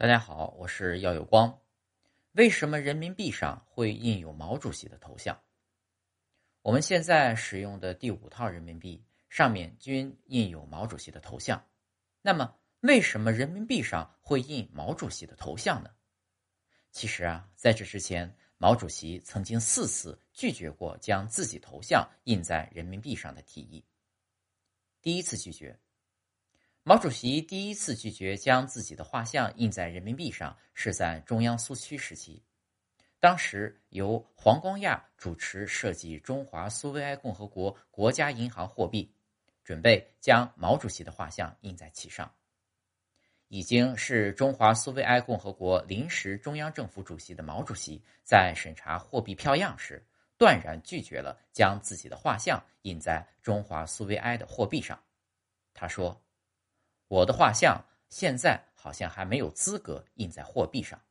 大家好，我是耀有光。为什么人民币上会印有毛主席的头像？我们现在使用的第五套人民币上面均印有毛主席的头像。那么，为什么人民币上会印毛主席的头像呢？其实啊，在这之前，毛主席曾经四次拒绝过将自己头像印在人民币上的提议。第一次拒绝。毛主席第一次拒绝将自己的画像印在人民币上，是在中央苏区时期。当时由黄光亚主持设计中华苏维埃共和国国家银行货币，准备将毛主席的画像印在其上。已经是中华苏维埃共和国临时中央政府主席的毛主席，在审查货币票样时，断然拒绝了将自己的画像印在中华苏维埃的货币上。他说。我的画像现在好像还没有资格印在货币上，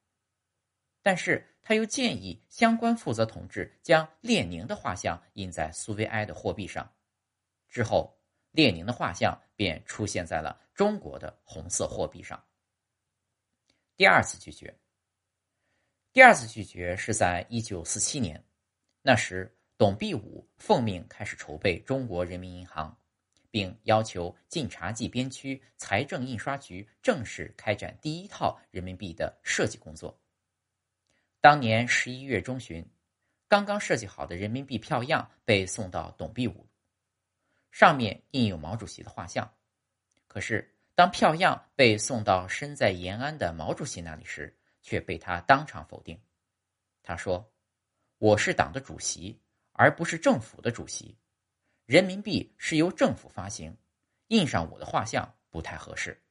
但是他又建议相关负责同志将列宁的画像印在苏维埃的货币上，之后列宁的画像便出现在了中国的红色货币上。第二次拒绝，第二次拒绝是在一九四七年，那时董必武奉命开始筹备中国人民银行。并要求晋察冀边区财政印刷局正式开展第一套人民币的设计工作。当年十一月中旬，刚刚设计好的人民币票样被送到董必武，上面印有毛主席的画像。可是，当票样被送到身在延安的毛主席那里时，却被他当场否定。他说：“我是党的主席，而不是政府的主席。”人民币是由政府发行，印上我的画像不太合适。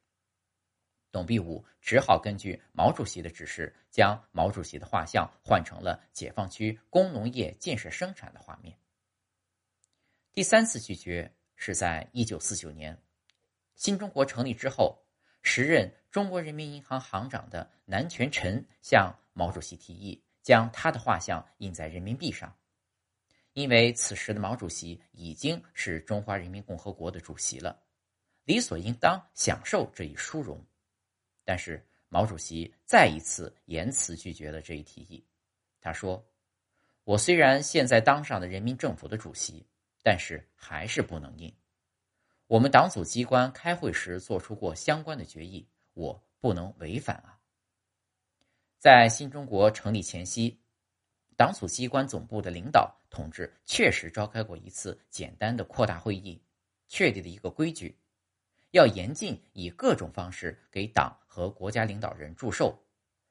董必武只好根据毛主席的指示，将毛主席的画像换成了解放区工农业建设生产的画面。第三次拒绝是在一九四九年，新中国成立之后，时任中国人民银行行长的南泉臣向毛主席提议，将他的画像印在人民币上。因为此时的毛主席已经是中华人民共和国的主席了，理所应当享受这一殊荣。但是毛主席再一次严辞拒绝了这一提议。他说：“我虽然现在当上了人民政府的主席，但是还是不能印。我们党组机关开会时做出过相关的决议，我不能违反啊。”在新中国成立前夕。党组机关总部的领导同志确实召开过一次简单的扩大会议，确立了一个规矩：要严禁以各种方式给党和国家领导人祝寿，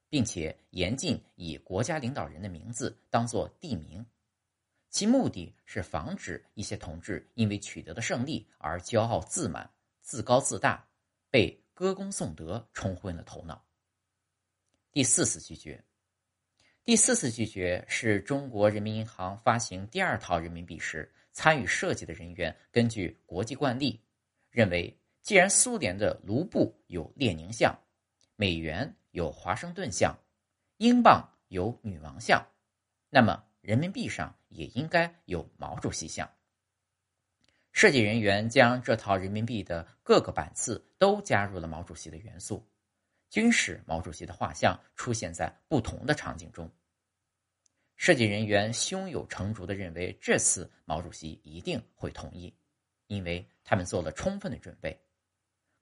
并且严禁以国家领导人的名字当做地名。其目的是防止一些同志因为取得的胜利而骄傲自满、自高自大，被歌功颂德冲昏了头脑。第四次拒绝。第四次拒绝是中国人民银行发行第二套人民币时，参与设计的人员根据国际惯例，认为既然苏联的卢布有列宁像，美元有华盛顿像，英镑有女王像，那么人民币上也应该有毛主席像。设计人员将这套人民币的各个版次都加入了毛主席的元素。均使毛主席的画像出现在不同的场景中。设计人员胸有成竹的认为，这次毛主席一定会同意，因为他们做了充分的准备。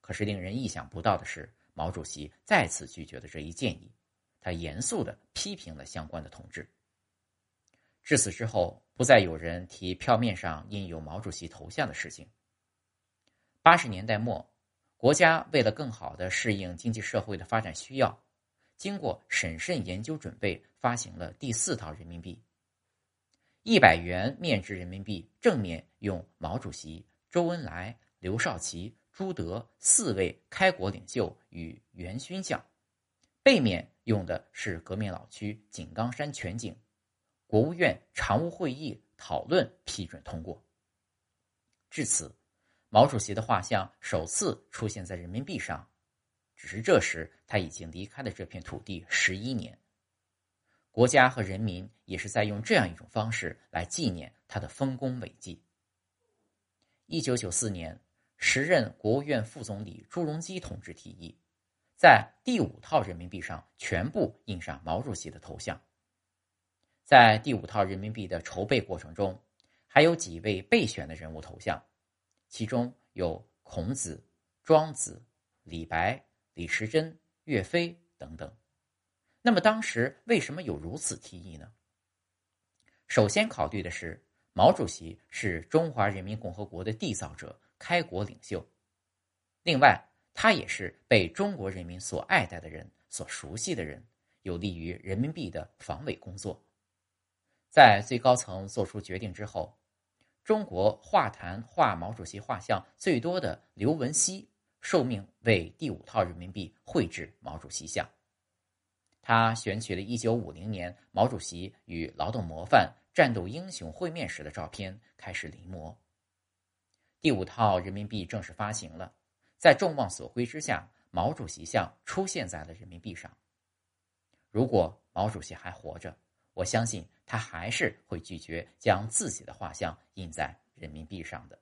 可是令人意想不到的是，毛主席再次拒绝了这一建议，他严肃的批评了相关的同志。至此之后，不再有人提票面上印有毛主席头像的事情。八十年代末。国家为了更好的适应经济社会的发展需要，经过审慎研究准备，发行了第四套人民币。一百元面值人民币正面用毛主席、周恩来、刘少奇、朱德四位开国领袖与元勋像，背面用的是革命老区井冈山全景。国务院常务会议讨论批准通过。至此。毛主席的画像首次出现在人民币上，只是这时他已经离开了这片土地十一年。国家和人民也是在用这样一种方式来纪念他的丰功伟绩。一九九四年，时任国务院副总理朱镕基同志提议，在第五套人民币上全部印上毛主席的头像。在第五套人民币的筹备过程中，还有几位备选的人物头像，其中有孔子、庄子、李白、李时珍、岳飞等等。那么当时为什么有如此提议呢？首先考虑的是，毛主席是中华人民共和国的缔造者、开国领袖，另外他也是被中国人民所爱戴的人、所熟悉的人，有利于人民币的防伪工作。在最高层做出决定之后，中国画坛画毛主席画像最多的刘文熙受命为第五套人民币绘制毛主席像。他选取了1950年毛主席与劳动模范、战斗英雄会面时的照片，开始临摹。第五套人民币正式发行了，在众望所归之下，毛主席像出现在了人民币上。如果毛主席还活着，我相信他还是会拒绝将自己的画像印在人民币上的。